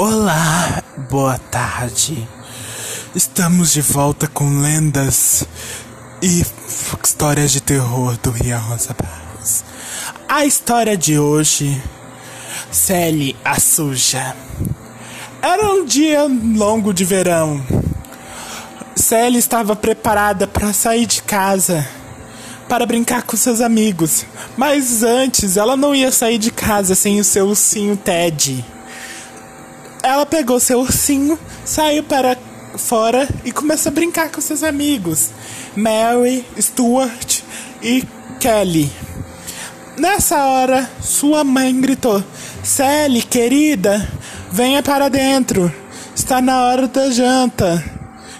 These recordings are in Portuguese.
Olá, boa tarde. Estamos de volta com lendas e histórias de terror do Ria Rosa Barros. A história de hoje, Sally a Suja. Era um dia longo de verão. Sally estava preparada para sair de casa para brincar com seus amigos, mas antes ela não ia sair de casa sem o seu ursinho Ted. Ela pegou seu ursinho, saiu para fora e começou a brincar com seus amigos, Mary, Stuart e Kelly. Nessa hora, sua mãe gritou: Sally, querida, venha para dentro. Está na hora da janta.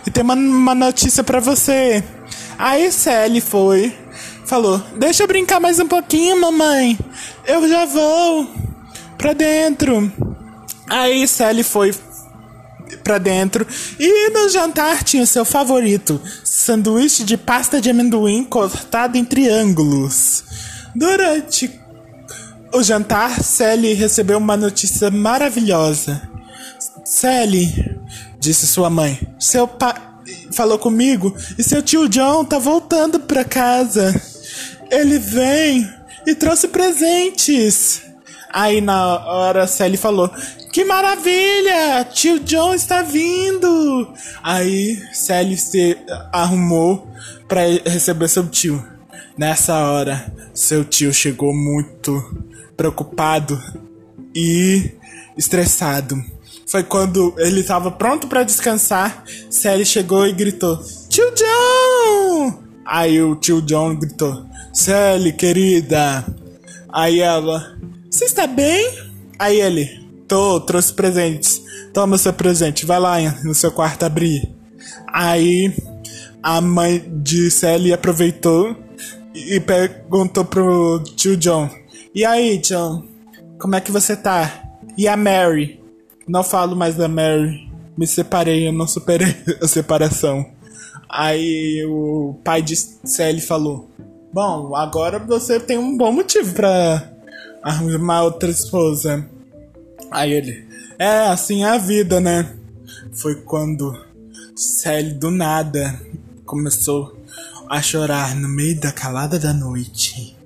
E tem uma, uma notícia para você. Aí Sally foi, falou: Deixa eu brincar mais um pouquinho, mamãe. Eu já vou pra dentro. Aí Sally foi pra dentro e no jantar tinha o seu favorito: sanduíche de pasta de amendoim cortado em triângulos. Durante o jantar, Sally recebeu uma notícia maravilhosa. Sally, disse sua mãe, seu pai falou comigo e seu tio John tá voltando pra casa. Ele vem e trouxe presentes. Aí na hora Sally falou: Que maravilha! Tio John está vindo! Aí Sally se arrumou para receber seu tio. Nessa hora, seu tio chegou muito preocupado e estressado. Foi quando ele estava pronto para descansar, Sally chegou e gritou: Tio John! Aí o tio John gritou: Sally, querida. Aí ela: Você está bem? Aí ele: Tô, trouxe presentes. Toma seu presente, vai lá no seu quarto abrir. Aí a mãe de Sally aproveitou e perguntou pro tio John: E aí, John, como é que você tá? E a Mary? Não falo mais da Mary. Me separei, eu não superei a separação. Aí o pai de Sally falou: Bom, agora você tem um bom motivo pra arrumar outra esposa. Aí ele: É, assim é a vida, né? Foi quando Sally do nada começou a chorar no meio da calada da noite.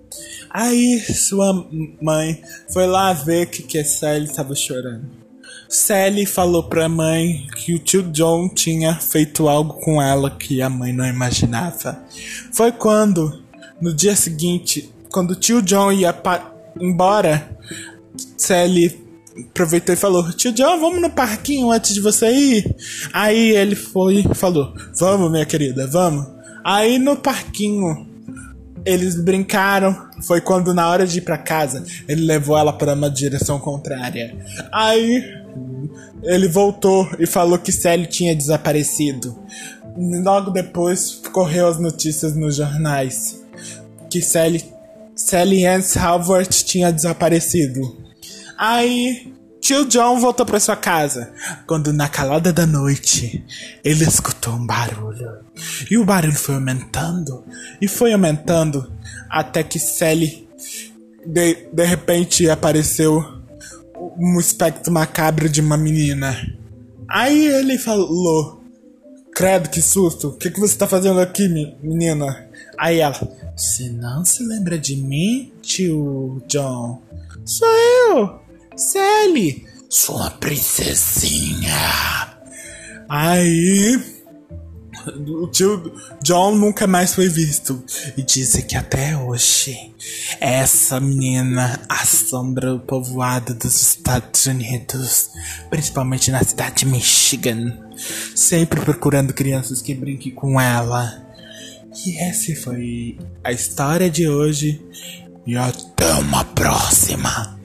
Aí sua mãe foi lá ver que, que a Sally estava chorando. Sally falou pra mãe que o tio John tinha feito algo com ela que a mãe não imaginava. Foi quando, no dia seguinte, quando o tio John ia embora, Sally aproveitou e falou: Tio John, vamos no parquinho antes de você ir? Aí ele foi e falou: Vamos, minha querida, vamos. Aí no parquinho eles brincaram. Foi quando, na hora de ir pra casa, ele levou ela para uma direção contrária. Aí ele voltou e falou que Sally tinha desaparecido. Logo depois, correu as notícias nos jornais que Sally, Sally Ann Halvard tinha desaparecido. Aí, tio John voltou para sua casa, quando na calada da noite ele escutou um barulho. E o barulho foi aumentando e foi aumentando até que Sally de, de repente apareceu um espectro macabro de uma menina. Aí ele falou: Credo, que susto, o que, que você tá fazendo aqui, menina? Aí ela: Você não se lembra de mim, tio John? Sou eu, Sally, sua princesinha. Aí o tio John nunca mais foi visto. E dizem que até hoje essa menina assombra o povoado dos Estados Unidos, principalmente na cidade de Michigan, sempre procurando crianças que brinquem com ela. E essa foi a história de hoje. E até uma próxima!